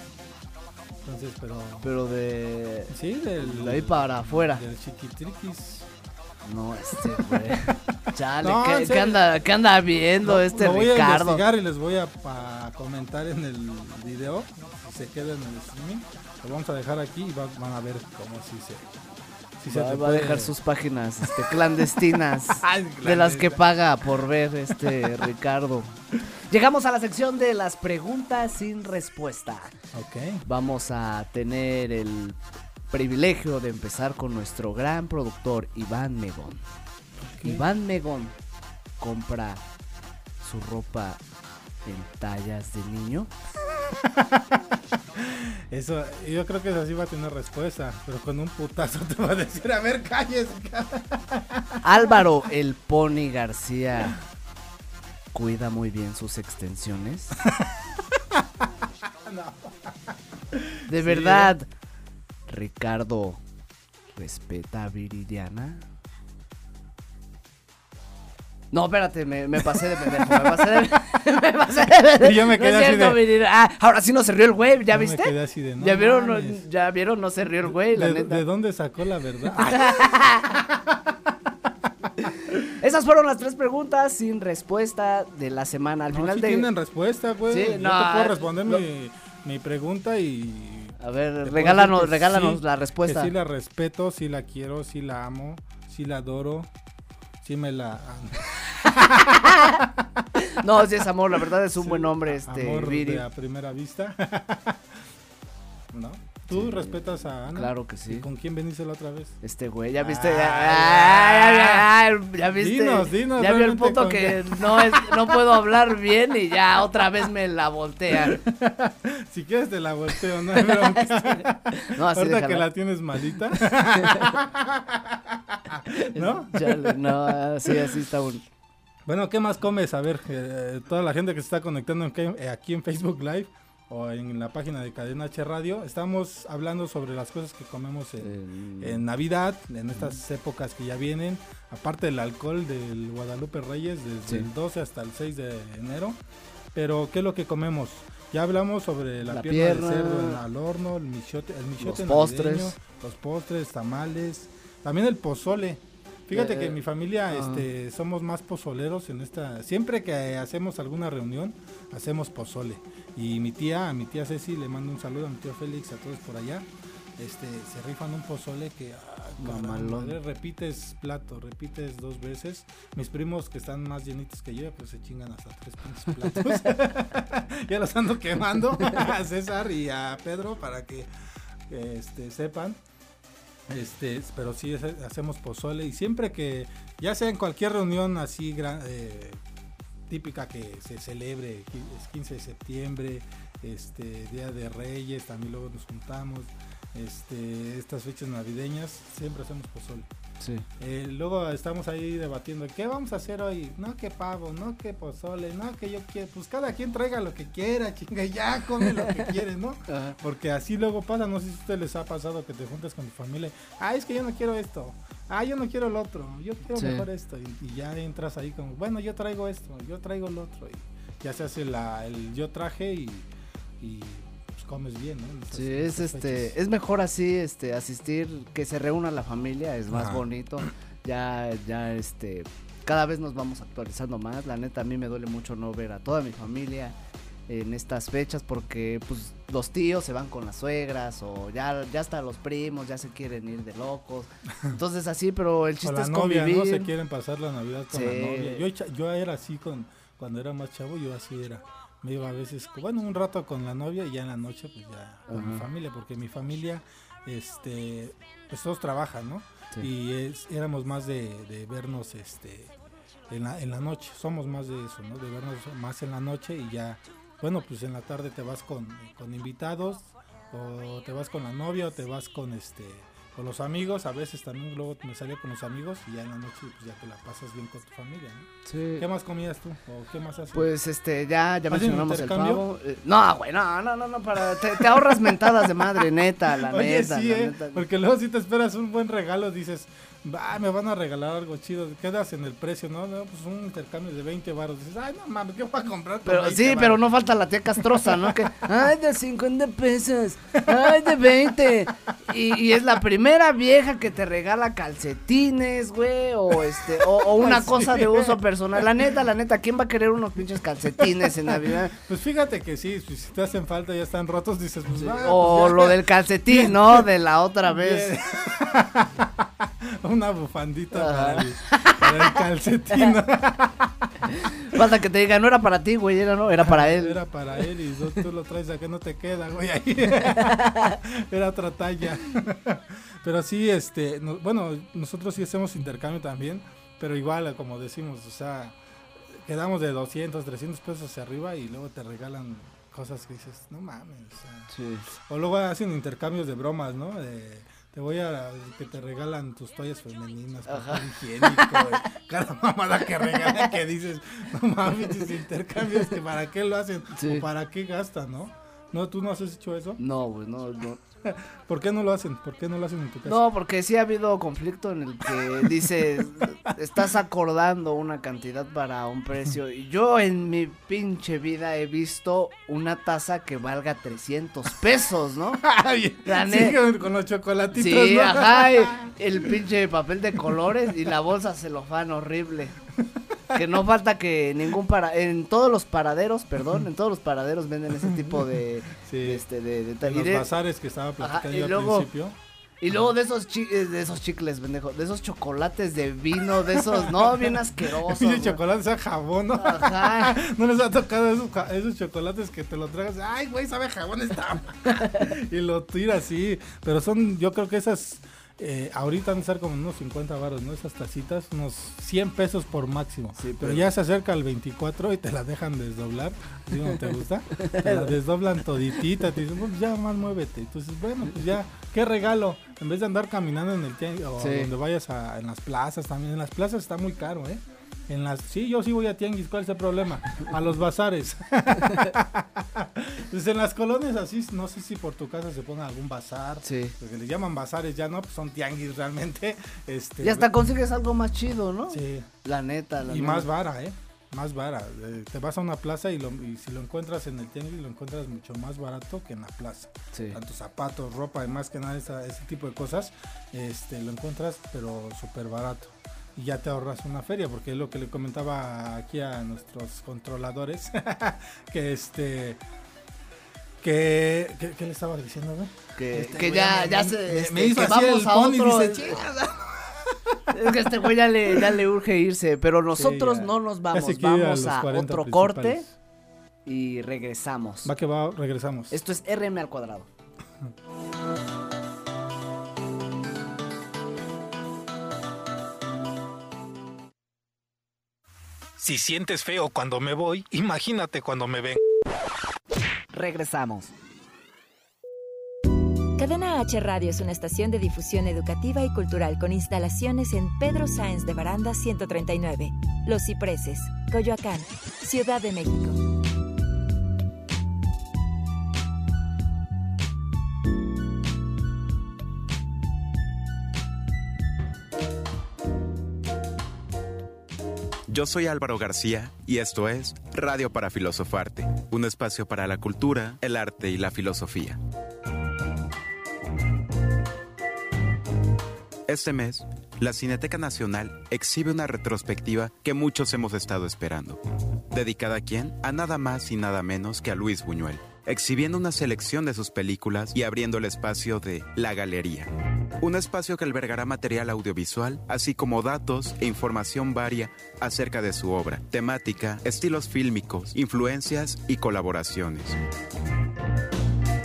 Entonces, pero... Pero de. Sí, del... De ahí para afuera. Del chiquitriquis. No, este, güey. Chale, No, ¿qué, anda, qué anda viendo este lo voy a Ricardo? investigar y les voy a pa- comentar en el video, si se queda en el streaming. Lo vamos a dejar aquí y va- van a ver cómo si se... Si se Va, va a dejar sus páginas este, clandestinas de las que paga por ver este Ricardo. Llegamos a la sección de las preguntas sin respuesta. Ok. Vamos a tener el privilegio de empezar con nuestro gran productor Iván Megón. Iván Megón compra su ropa en tallas de niño. Eso, yo creo que eso sí va a tener respuesta, pero con un putazo te va a decir, a ver, calles. Álvaro el Pony García cuida muy bien sus extensiones. De Sí, verdad, Ricardo respeta a Viridiana. No, espérate, me, me pasé de pendejo, me pasé de, me pasé de pendejo. Y yo me No quedé así cierto, de-. Ah, ahora sí no se rió el güey, ¿ya Yo me viste? quedé así de, no ¿Ya vieron? No, ya vieron, no se rió el güey, la ¿De, neta. de dónde sacó la verdad? Esas fueron las tres preguntas sin respuesta de la semana. Al No, final sí de. tienen respuesta, güey. Sí, Yo no, te puedo eh, responder mi, mi pregunta y... A ver, regálanos, regálanos sí, la respuesta. Que sí la respeto, sí la quiero, sí la amo, sí la adoro, sí me la... No, sí es amor, la verdad es un buen hombre, este, Amor Viri. de a primera vista. ¿No? ¿Tú respetas a Ana? Claro que sí. ¿Y con quién veniste la otra vez? Este güey, ya viste, ya, viste, Dinos, dinos, ya vio el punto que no es, no puedo hablar bien y ya otra vez me la voltean. Si quieres te la volteo, ¿no? No, así Ahorita que la tienes malita. ¿No? No, así, así está un. Bueno, ¿qué más comes? A ver, eh, toda la gente que se está conectando en eh, aquí en Facebook Live o en la página de Cadena H Radio, estamos hablando sobre las cosas que comemos en, Eh, en Navidad, en estas épocas que ya vienen, aparte del alcohol del Guadalupe Reyes, desde Sí. el 12 hasta el 6 de enero. Pero, ¿qué es lo que comemos? Ya hablamos sobre la, La pierna, pierna, de cerdo en- al horno, el michote, el michote Los postres. navideño, los postres, tamales, también el pozole. Fíjate Eh, que en mi familia ah. este, somos más pozoleros en esta. Siempre que hacemos alguna reunión, hacemos pozole. Y mi tía, a mi tía Ceci, le mando un saludo a mi tío Félix, a todos por allá. Este, se rifan un pozole que ah, madre, repites plato, repites dos veces. Mis primos que están más llenitos que yo, pues se chingan hasta tres pinches platos. ya los ando quemando a César y a Pedro para que este, sepan. Este, pero sí hace- hacemos pozole y siempre que, ya sea en cualquier reunión así gran- eh, típica que se celebre, es 15 de septiembre, este, Día de Reyes, también luego nos juntamos, este, estas fechas navideñas, siempre hacemos pozole. Sí. Eh, luego estamos ahí debatiendo, ¿qué vamos a hacer hoy? No, que pavo, no, que pozole, no, que yo quiero, pues cada quien traiga lo que quiera, chinga, ya come lo que quiere, ¿no? Ajá. Porque así luego pasa, no sé si a ustedes les ha pasado que te juntas con tu familia, ah, es que yo no quiero esto, ah, yo no quiero el otro, yo quiero Sí. mejor esto, y, y ya entras ahí como, bueno, yo traigo esto, yo traigo el otro, y ya se hace la, el yo traje y, y comes bien, ¿no? Sí, es este, fechas. es mejor así, este, asistir, que se reúna la familia, es más Ajá. bonito. Ya, ya, este, cada vez nos vamos actualizando más. La neta, a mí me duele mucho no ver a toda mi familia en estas fechas porque, pues, los tíos se van con las suegras o ya, ya hasta los primos ya se quieren ir de locos. Entonces así, pero el O chiste la es novia, ¿no? convivir. Se quieren pasar la Navidad con Sí. la novia. Yo, yo era así con cuando era más chavo, yo así era. Me iba a veces, bueno, un rato con la novia y ya en la noche pues ya con mi familia, porque mi familia, este, pues todos trabajan, ¿no? Sí. Y es- éramos más de, de vernos, este, en la, en la noche. Somos más de eso, ¿no? De vernos más en la noche y ya, bueno, pues en la tarde te vas con, con invitados o te vas con la novia o te vas con este con los amigos, a veces también luego me salía con los amigos y ya en la noche pues ya te la pasas bien con tu familia, ¿no? Sí. ¿Qué más comías tú? ¿O qué más haces? Pues este, ya, ya ¿Hacen mencionamos el pavo. Eh, no, güey, no, no, no, no, para, te, te ahorras mentadas de madre, neta, la Oye, neta. sí, la ¿eh? neta. porque luego si te esperas un buen regalo, dices, me van a regalar algo chido, quedas en el precio, ¿no? No, pues un intercambio de 20 baros, dices, ay, no mames, ¿qué voy a comprar? con Pero 20 sí, varos?" pero no falta la tía castrosa, ¿no? Que, ay, de 50 pesos, ay, de 20. Y, y es la primera vieja que te regala calcetines, güey, o este, o, o una Sí. cosa de uso personal. La neta, la neta, ¿quién va a querer unos pinches calcetines en Navidad? Pues fíjate que sí, pues, si te hacen falta, ya están rotos, dices, pues, va, O pues, lo del calcetín, ¿no? De la otra vez. Una bufandita Ajá. para el, para el calcetín. Falta que te diga, no era para ti, güey, era, no, era para él. Era para él y tú, tú lo traes a que no te queda, güey. Ahí. era otra talla. pero sí, este, no- bueno, nosotros sí hacemos intercambio también, pero igual, como decimos, o sea, quedamos de 200, 300 pesos hacia arriba y luego te regalan cosas que dices, no mames, o sea. Sí. O luego hacen intercambios de bromas, ¿no? De, te voy a que te regalan tus toallas femeninas, papel higiénico, güey. cada mamada que regalan que dices, no mames, intercambios que para qué lo hacen Sí. o para qué gastan, ¿no? No, tú no has hecho eso. No, no, no. ¿Por qué no lo hacen? ¿Por qué no lo hacen en tu casa? No, porque sí ha habido conflicto en el que dices, estás acordando una cantidad para un precio. Y yo en mi pinche vida he visto una taza que valga 300 pesos, ¿no? Sí, con- los chocolatitos, Sí, ¿no? ajá, el pinche papel de colores y la bolsa celofán horrible. Que no falta que ningún para en todos los paraderos, perdón, en todos los paraderos venden ese tipo de, Sí. de este de, de- En los de- bazares que estaba platicando y yo luego- al principio. y luego de esos chi- eh, de esos chicles, pendejo, de esos chocolates de vino, de esos, no, bien asquerosos. Pinche güey. chocolate sea jabón, ¿no? Ajá. ¿No les ha tocado esos, chocolates que te lo tragas? Ay, güey, sabe a jabón esta. y lo tiras así. Pero son, yo creo que esas, eh, ahorita van a estar como unos 50 baros, ¿no? Esas tacitas, unos 100 pesos por máximo. Sí, pero, pero- ya se acerca el 24 y te la dejan desdoblar. ¿Sí no te gusta? Te la desdoblan toditita. Te dicen, pues ya más muévete. Entonces, bueno, pues ya, qué regalo. En vez de andar caminando en el tianguis o Sí. donde vayas a, en las plazas también. En las plazas está muy caro, ¿eh? En las, sí, yo sí voy a tianguis, ¿cuál es el problema? A los bazares. pues en las colonias así, no sé si por tu casa se ponga algún bazar. Sí. Porque le llaman bazares ya, ¿no? Pues son tianguis realmente. Este, Y hasta consigues algo más chido, ¿no? Sí. La neta, la Y neta. más vara, ¿eh? Más vara. Eh, te vas a una plaza y, lo- y si lo encuentras en el tianguis, lo encuentras mucho más barato que en la plaza. Sí. Tanto zapatos, ropa y más que nada esa- ese tipo de cosas, este, lo encuentras pero súper barato. Y ya te ahorras una feria, porque es lo que le comentaba aquí a nuestros controladores, que este... Que, que- ¿Qué le estaba diciendo, güey? Que, Este que ya, me- ya se, este, me hizo que así vamos el a y otro. dice, "Chingada". Es que este güey ya le, ya le urge irse, pero nosotros no nos vamos, a vamos a 40 otro corte y regresamos. Va que va, regresamos. Esto es RM al cuadrado. Si sientes feo cuando me voy, imagínate cuando me ven. Regresamos. Cadena H Radio es una estación de difusión educativa y cultural con instalaciones en Pedro Sáenz de Baranda 139, Los Cipreses, Coyoacán, Ciudad de México. Yo soy Álvaro García y esto es Radio para Filosofarte, un espacio para la cultura, el arte y la filosofía. Este mes, la Cineteca Nacional exhibe una retrospectiva que muchos hemos estado esperando. ¿Dedicada a quién? A nada más y nada menos que a Luis Buñuel, exhibiendo una selección de sus películas y abriendo el espacio de La Galería. Un espacio que albergará material audiovisual, así como datos e información varia acerca de su obra, temática, estilos fílmicos, influencias y colaboraciones.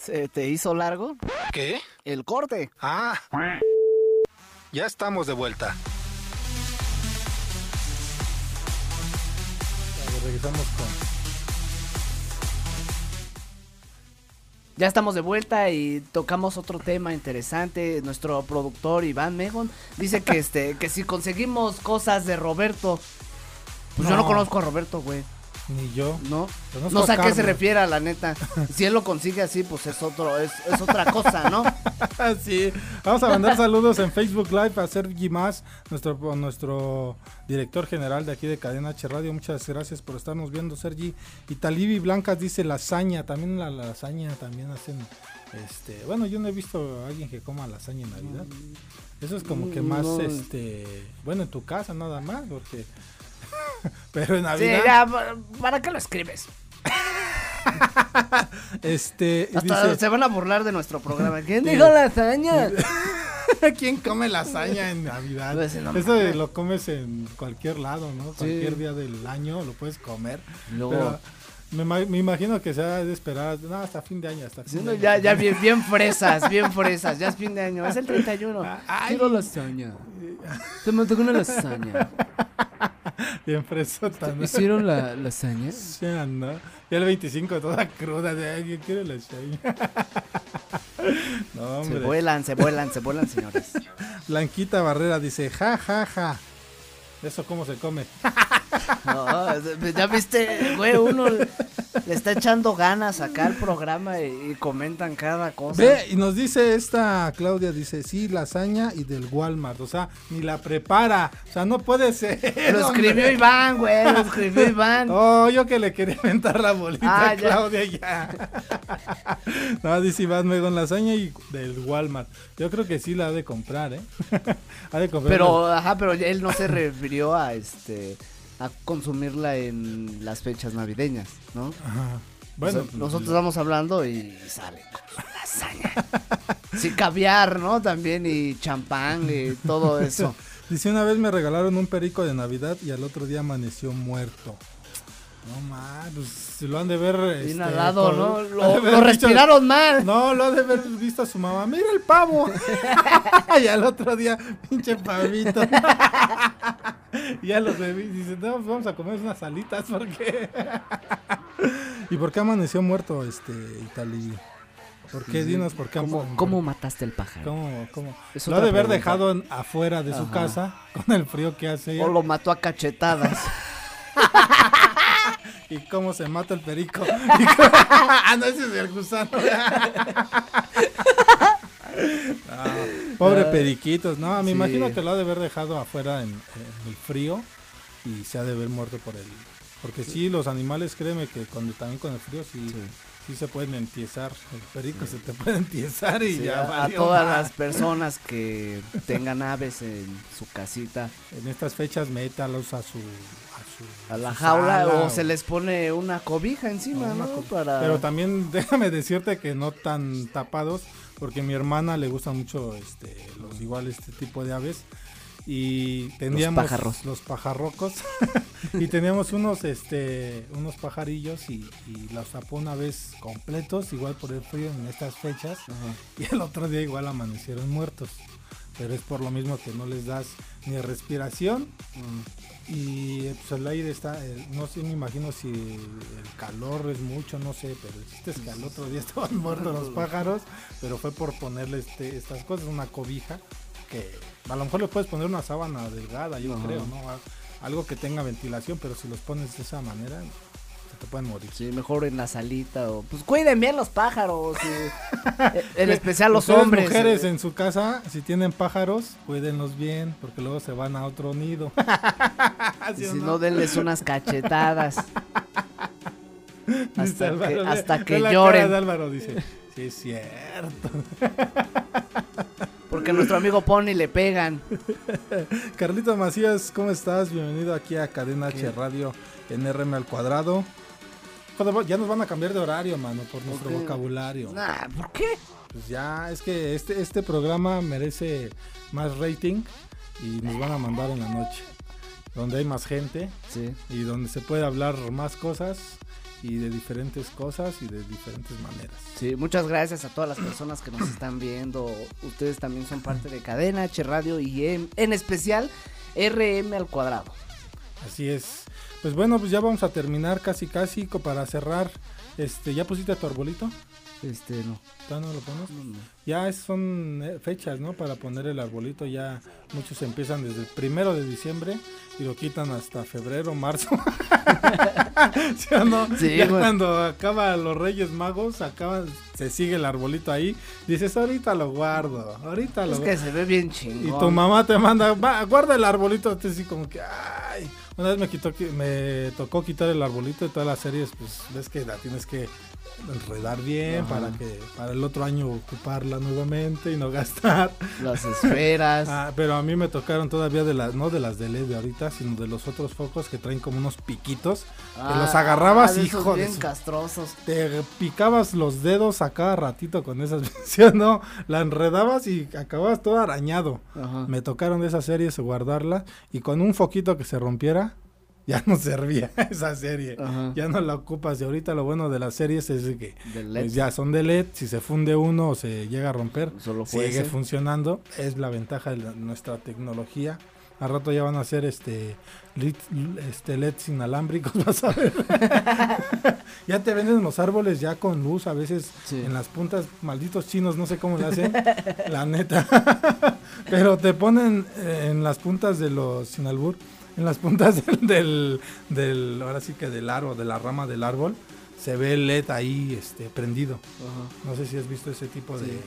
¿Se te hizo largo? ¿Qué? El corte. Ah. Ya estamos de vuelta. regresamos con Ya estamos de vuelta y tocamos otro tema interesante. Nuestro productor Iván Megon dice que este que si conseguimos cosas de Roberto, pues yo no No. conozco a Roberto, güey. Ni yo. ¿No? Conozco No sé a qué se refiere, la neta. Si él lo consigue así, pues es otro, es, es otra cosa, ¿no? sí, vamos a mandar saludos en Facebook Live a Sergi Más, nuestro, nuestro director general de aquí de Cadena H Radio. Muchas gracias por estarnos viendo, Sergi. Y Talibi Blancas dice lasaña, también la, la lasaña también hacen. Este, bueno, yo no he visto a alguien que coma lasaña en Navidad. Eso es como que más, No. este, bueno, en tu casa nada más, porque. Pero en Sí, Navidad. ya, ¿para- ¿para qué lo escribes? Este, Hasta dice, se van a burlar de nuestro programa. ¿Quién Sí. dijo lasaña? ¿Quién come lasaña en Navidad? Pues, no Eso de lo comes en cualquier lado, ¿no? Cualquier día del año lo puedes comer. Luego- Pero me, ima- me imagino que se ha de esperar no, hasta fin de año. Hasta fin Sí, de no, año. ya, ya bien, bien fresas, bien fresas. Ya es fin de año. Es el 31. Quiero lasaña. Se me tocó una lasaña. Bien fresota, ¿no? ¿Hicieron la lasaña? Sí, ¿no? Ya el 25 toda cruda, de ay, yo quiero lasaña. no, Se hombre. vuelan, se vuelan, se vuelan, señores. Blanquita Barrera dice, ja, ja, ja. ¿Eso cómo se come? No, ya viste, güey, uno le está echando ganas acá al programa y, y comentan cada cosa. Ve, y nos dice esta Claudia, dice, sí, lasaña y del Walmart, o sea, ni la prepara, o sea, no puede ser. Lo hombre. escribió Iván, güey, lo escribió Iván. Oh, yo que le quería inventar la bolita Ah, a ya. Claudia ya. no, dice Iván Megón lasaña y del Walmart. Yo creo que sí la ha de comprar, ¿eh? ha de comprar. Pero, ajá, pero él no se refirió a este a consumirla en las fechas navideñas, ¿no? Ajá. Bueno, O sea, nosotros estamos hablando y sale con lasaña. Sí, caviar, ¿no? También y champán y todo eso. Dice, una vez me regalaron un perico de Navidad y al otro día amaneció muerto. No más, pues si lo han de ver. este, Inhalado, ¿no? han Lo, respiraron mal. No, lo ha de haber visto a su mamá. Mira el pavo. y al otro día, pinche pavito. ya los bebí. Dice, no, pues vamos a comer unas alitas porque. ¿Y por qué amaneció muerto este Itali? ¿Por qué? Dinos por qué. ¿Cómo, cómo mataste el pájaro? ¿Cómo, cómo? Lo ha de haber pregunta. dejado en- afuera de su casa con el frío que hace. O lo mató a cachetadas. ¿Y cómo se mata el perico? ¿Y cómo- ah, no, ese es el gusano. No, pobre periquitos. No, me Sí. imagino que lo ha de haber dejado afuera en, en el frío y se ha de haber muerto por el... Porque sí, los animales, créeme que cuando también con el frío sí, sí. se pueden entiesar. El perico se te puede entiesar y ya a, a todas las personas que tengan aves en su casita, En estas fechas métalos a su... A, su, a la jaula, sala o se les pone una cobija encima, No, Para... Pero también déjame decirte que no tan tapados, porque a mi hermana le gustan mucho este, los igual este tipo de aves. Y teníamos pájaros. los pajarrocos y teníamos unos este unos pajarillos y, y los tapó una vez completos igual por el frío en estas fechas y el otro día igual amanecieron muertos pero es por lo mismo que no les das ni respiración y eh, pues el aire está, eh, no sé, me imagino si el calor es mucho, no sé, pero el chiste es que al otro día estaban muertos los pájaros, pero fue por ponerle este, estas cosas, una cobija, que a lo mejor le puedes poner una sábana delgada, yo Ajá. creo, ¿no? Algo que tenga ventilación, pero si los pones de esa manera, te pueden morir. Sí, mejor en la salita o... Pues cuiden bien los pájaros. y- en especial los Ustedes, hombres. mujeres eh. en su casa, si tienen pájaros, cuídenlos bien, porque luego se van a otro nido. Y ¿Sí o si no? no, denles unas cachetadas. Dice hasta que, hasta ve que la cara lloren. de Álvaro dice, sí es cierto. Porque a nuestro amigo Pony le pegan. Carlito Macías, ¿cómo estás? Bienvenido aquí a Cadena H Radio en RM al cuadrado. Ya nos van a cambiar de horario, mano, por nuestro vocabulario. Nah, ¿por qué? Pues ya, es que este, este programa merece más rating y nos van a mandar en la noche. Donde hay más gente Sí. y donde se puede hablar más cosas y de diferentes cosas y de diferentes maneras. Sí, muchas gracias a todas las personas que nos están viendo. Ustedes también son parte de Cadena H Radio y en, en especial RM al cuadrado. Así es. Pues bueno, pues ya vamos a terminar casi casi para cerrar. Este, ¿ya pusiste tu arbolito? Este, no. ¿Todavía no lo pones? Ya es- son eh, fechas, ¿no? Para poner el arbolito. Ya muchos empiezan desde el primero de diciembre y lo quitan hasta febrero, marzo. ¿Sí o no? Sí, ya güey. cuando acaba los Reyes Magos, acaba, se sigue el arbolito ahí, dices, ahorita lo guardo, ahorita lo Es que se ve bien chingón. Y tu mamá te manda, "Va, guarda el arbolito, te así como que, ay. Una vez me quitó, qui- me tocó quitar el arbolito de todas las series, pues ves que la tienes que enredar bien Ajá. para que para el otro año ocuparla nuevamente y no gastar. Las esferas. Ah, pero a mí me tocaron todavía de las, no de las de LED de ahorita, sino de los otros focos que traen como unos piquitos. que los Ah, agarrabas, esos hijo de bien su- castrosos. te picabas los dedos a cada ratito con esas ¿sí o no? La enredabas y acababas todo arañado. Ajá. Me tocaron de esas series guardarla y con un foquito que se rompiera, ya no servía esa serie. Ajá. Ya no la ocupas. Y ahorita lo bueno de las series es que pues, ya son de LED. Si se funde uno o se llega a romper, Solo sigue ese. funcionando. Es la ventaja de la- nuestra tecnología. Al rato ya van a hacer este este LEDs inalámbricos, vas a ver. ya te venden los árboles ya con luz, a veces Sí. en las puntas, malditos chinos, no sé cómo le hacen, la neta. Pero te ponen eh, en las puntas de los, sin albur, en las puntas del, del, del- ahora sí que del árbol, de la rama del árbol, se ve el LED ahí este, prendido. No sé si has visto ese tipo Sí. de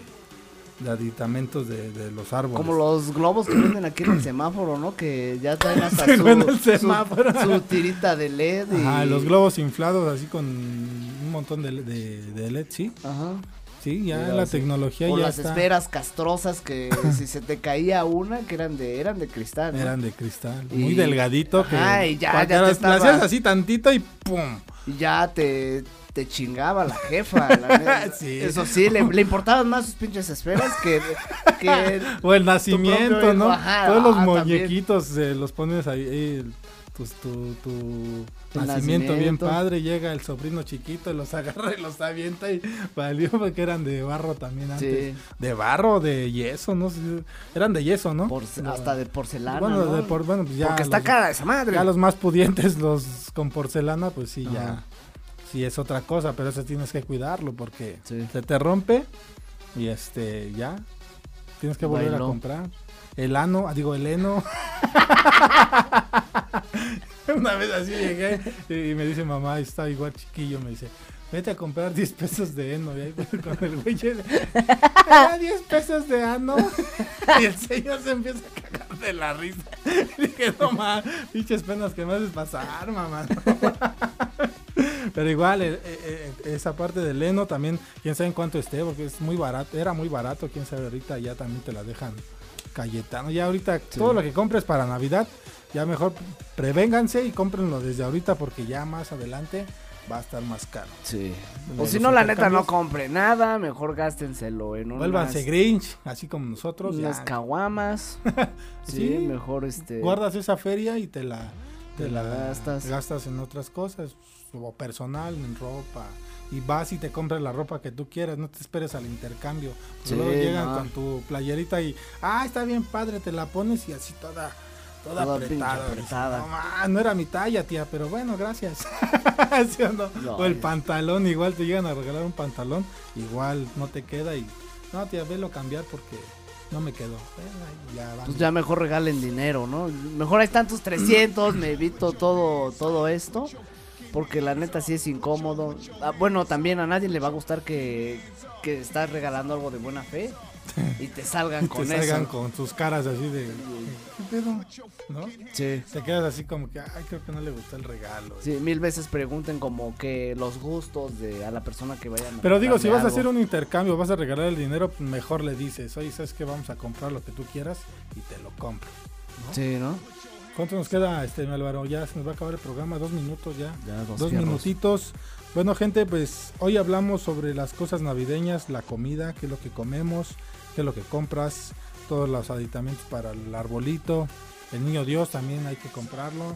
aditamentos de, de los árboles. Como los globos que venden aquí en el semáforo, ¿no? Que ya traen hasta su, el semáforo. su tirita de LED. Y... Ajá, los globos inflados así con un montón de, de, de LED, sí. Ajá. Sí, ya la sí. tecnología O ya las está. esferas castrosas que si se te caía una, que eran de, eran de cristal. ¿no? Eran de cristal, Y- muy delgadito. Que Ajá, y ya- ya te estaba- hacías así tantito y ¡pum! Y ya te, te chingaba la jefa. la. Sí. Eso sí, le, le importaban más sus pinches esferas que, que O el nacimiento, propio ¿no? ajá, Todos los ah, muñequitos eh, los pones ahí, tus- tu, tu nacimiento, bien padre, llega el sobrino chiquito y los agarra y los avienta y valió porque eran de barro también antes. Sí. De barro, de yeso, no sé, eran de yeso, ¿no? hasta de porcelana. Bueno, ¿no? de por- bueno, pues ya Porque está los- cara esa madre. Ya los más pudientes, los con porcelana, pues sí, ya. Sí, es otra cosa, pero eso tienes que cuidarlo porque Sí. se te rompe y este, ya. Tienes que volver Bailó. a comprar. El ano, ah, digo, el heno. Una vez así llegué y, me dice mamá, está igual chiquillo, me dice, vete a comprar 10 pesos de heno. Y ahí con el güey, "Ah, 10 pesos de ano. Y el señor se empieza a cagar de la risa. Y dije, no más, pinches penas que me haces pasar, mamá. Pero igual, eh, eh, eh, esa parte del heno también, quién sabe en cuánto esté, porque es muy barato, era muy barato, quién sabe ahorita ya también te la dejan Cayetano. Ya ahorita todo lo que compres para Navidad, ya mejor prevénganse y cómprenlo desde ahorita porque ya más adelante va a estar más caro. Sí. O si no, la neta, no compre nada, mejor gástenselo en unas, Vuélvanse Grinch, así como nosotros. ya. caguamas. sí, Sí. mejor este. Guardas esa feria y te la, te la gastas. gastas. en otras cosas, o personal, en ropa. Y vas y te compras la ropa que tú quieras, no te esperes al intercambio. Sí, luego llegan no. con tu playerita y, ah, está bien padre, te la pones y así toda, toda, Toda apretada. No, era mi talla, tía, pero bueno, gracias. ¿Sí o, no? No, O el pantalón, igual te llegan a regalar un pantalón, igual no te queda y, no, tía, velo cambiar porque no me quedó. Ya. Pues ya mejor regalen dinero, ¿no? Mejor hay tantos 300, me evito todo, todo esto. Porque la neta sí es incómodo. Ah, bueno, también a nadie le va a gustar que, que estás regalando algo de buena fe y te salgan Y con te salgan eso. con sus caras así de ¿qué pedo? ¿No? Sí. Te quedas así como que ay creo que no le gustó el regalo. Sí, mil veces pregunten como que los gustos de a la persona que vayan a Pero digo, si vas a hacer un intercambio, vas a regalar el dinero, pues mejor le dices, oye, ¿sabes qué? Vamos a comprar lo que tú quieras y te lo compro. ¿no? Sí, ¿no? ¿Cuánto nos queda, este, mi Álvaro? Ya se nos va a acabar el programa, dos minutos ya. Ya, dos dos minutitos. Bueno, gente, pues hoy hablamos sobre las cosas navideñas, la comida, qué es lo que comemos, qué es lo que compras, todos los aditamentos para el arbolito. El niño Dios también hay que comprarlo.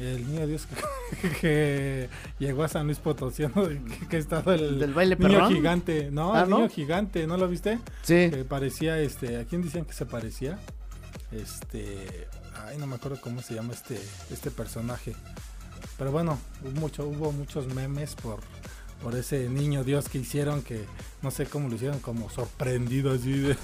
El niño Dios que, que llegó a San Luis Potosí, ¿no? que, que estaba el ¿Del baile niño perrón? gigante, ¿no? Ah, el ¿no? niño gigante, ¿no lo viste? Sí. Que parecía, este, ¿a quién decían que se parecía? Este, ay, no me acuerdo cómo se llama este, este personaje. Pero bueno, hubo, mucho, hubo muchos memes por, por ese niño Dios que hicieron que no sé cómo lo hicieron, como sorprendido así de...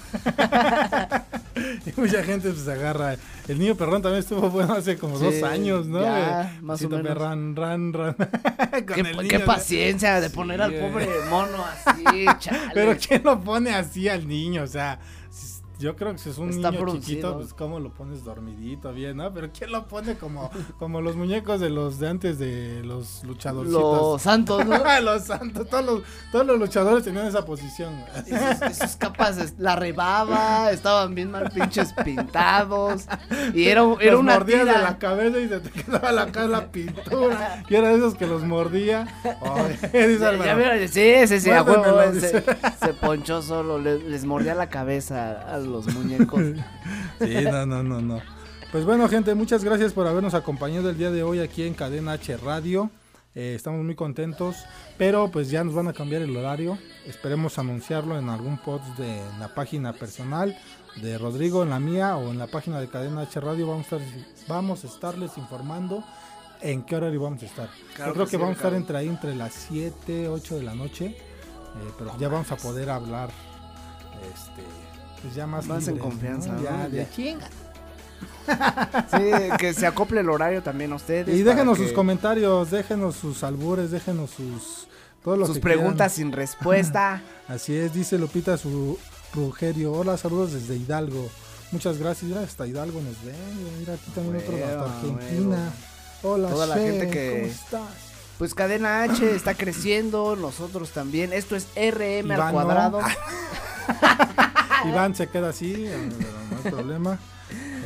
y mucha gente pues agarra. El niño perrón también estuvo bueno hace como Sí, dos años, ¿no? ya, más o menos. Ran, ran. Con Qué, el paciencia de poner al pobre mono así, chale. Pero ¿quién lo pone así al niño? O sea, yo creo que si es un Está niño producido. chiquito, pues cómo lo pones dormidito bien, ¿no? Pero ¿quién lo pone como, como los muñecos de los de antes de los luchadorcitos? Los santos, ¿no? los santos, todos los, todos los luchadores tenían esa posición. Y sus capas, la rebaba, estaban bien mal pinches pintados. Y era, era los una mordías tira. de la cabeza y se te quedaba la cara la pintura. Y era de esos que los mordía. Ay, dice Ya- Álvaro. ya vieron, sí, sí, sí, a huevo, Muérdemelo, se, ponchó solo, le- les mordía la cabeza a los muñecos. Sí, no, no, no, no. Pues bueno, gente, muchas gracias por habernos acompañado el día de hoy aquí en Cadena H Radio. Eh, estamos muy contentos, pero pues ya nos van a cambiar el horario. Esperemos anunciarlo en algún post de en la página personal de Rodrigo, en la mía o en la página de Cadena H Radio. Vamos a, estar, vamos a estarles informando en qué horario vamos a estar. Claro Yo creo que que, sí, vamos a estar entre ahí, entre las 7, 8 de la noche. eh, pero ya vamos a poder hablar este, pues ya más, Más en confianza, ¿no? Ya, Ya. chinga. Sí, que se acople el horario también a ustedes. Y déjenos que- sus comentarios, déjenos sus albures, déjenos sus todo lo sus que preguntas quieran. sin respuesta. Así es, dice Lupita su Rugerio. Hola, saludos desde Hidalgo. Muchas gracias. Mira, hasta Hidalgo nos ven. Mira, aquí también otro hasta Huevo, Argentina. Hola, Toda la gente que- ¿cómo estás? Pues Cadena H está creciendo, nosotros también. Esto es RM al cuadrado. Iván se queda así, eh, no hay problema.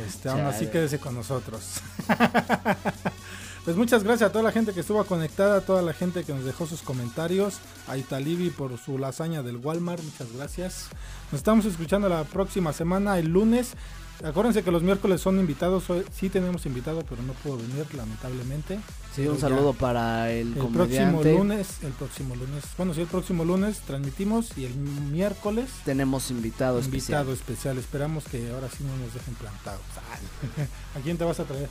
Este, aún así quédese con nosotros. Pues muchas gracias a toda la gente que estuvo conectada, a toda la gente que nos dejó sus comentarios, a Italibi por su lasaña del Walmart, muchas gracias. Nos estamos escuchando la próxima semana, el lunes. Acuérdense que los miércoles son invitados, hoy sí tenemos invitado, pero no pudo venir lamentablemente. Sí, Pero un ya saludo para el, El próximo lunes, el próximo lunes, bueno, sí, el próximo lunes transmitimos y el miércoles Tenemos invitado, invitado especial. especial. Esperamos que ahora sí no nos dejen plantados. ¿A quién te vas a traer?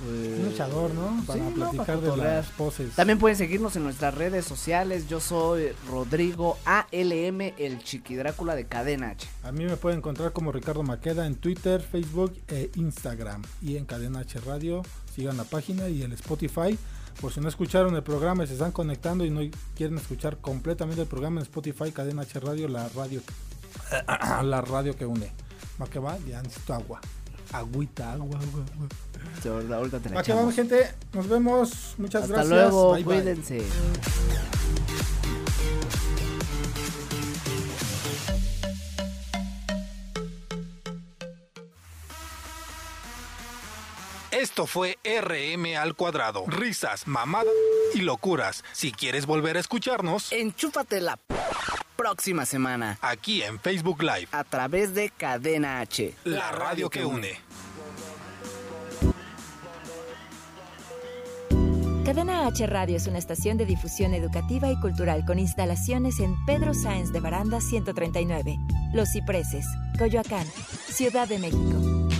Pues, Un luchador, ¿no? Para sí, no, platicar para de las poses. También pueden seguirnos en nuestras redes sociales. Yo soy Rodrigo ALM, el Chiqui Drácula de Cadena H. A mí me pueden encontrar como Ricardo Maqueda en Twitter, Facebook e Instagram. Y en Cadena H Radio, sigan la página y el Spotify. Por si no escucharon el programa y se están conectando y no quieren escuchar completamente el programa en Spotify, Cadena H Radio, la radio, la radio que une. ¿Va que va? Ya necesito agua. Agüita, agua, agua, agua. Ahorita- ahorita te la que vamos, gente. Nos vemos. Muchas Hasta gracias. luego, Bye, bye. cuídense. Esto fue RM al cuadrado. Risas, mamadas y locuras. Si quieres volver a escucharnos, Enchúfate la próxima semana aquí en Facebook Live, a través de Cadena H. la radio que une. Cadena H Radio es una estación de difusión educativa y cultural con instalaciones en Pedro Sáenz de Baranda 139, Los Cipreses, Coyoacán, Ciudad de México.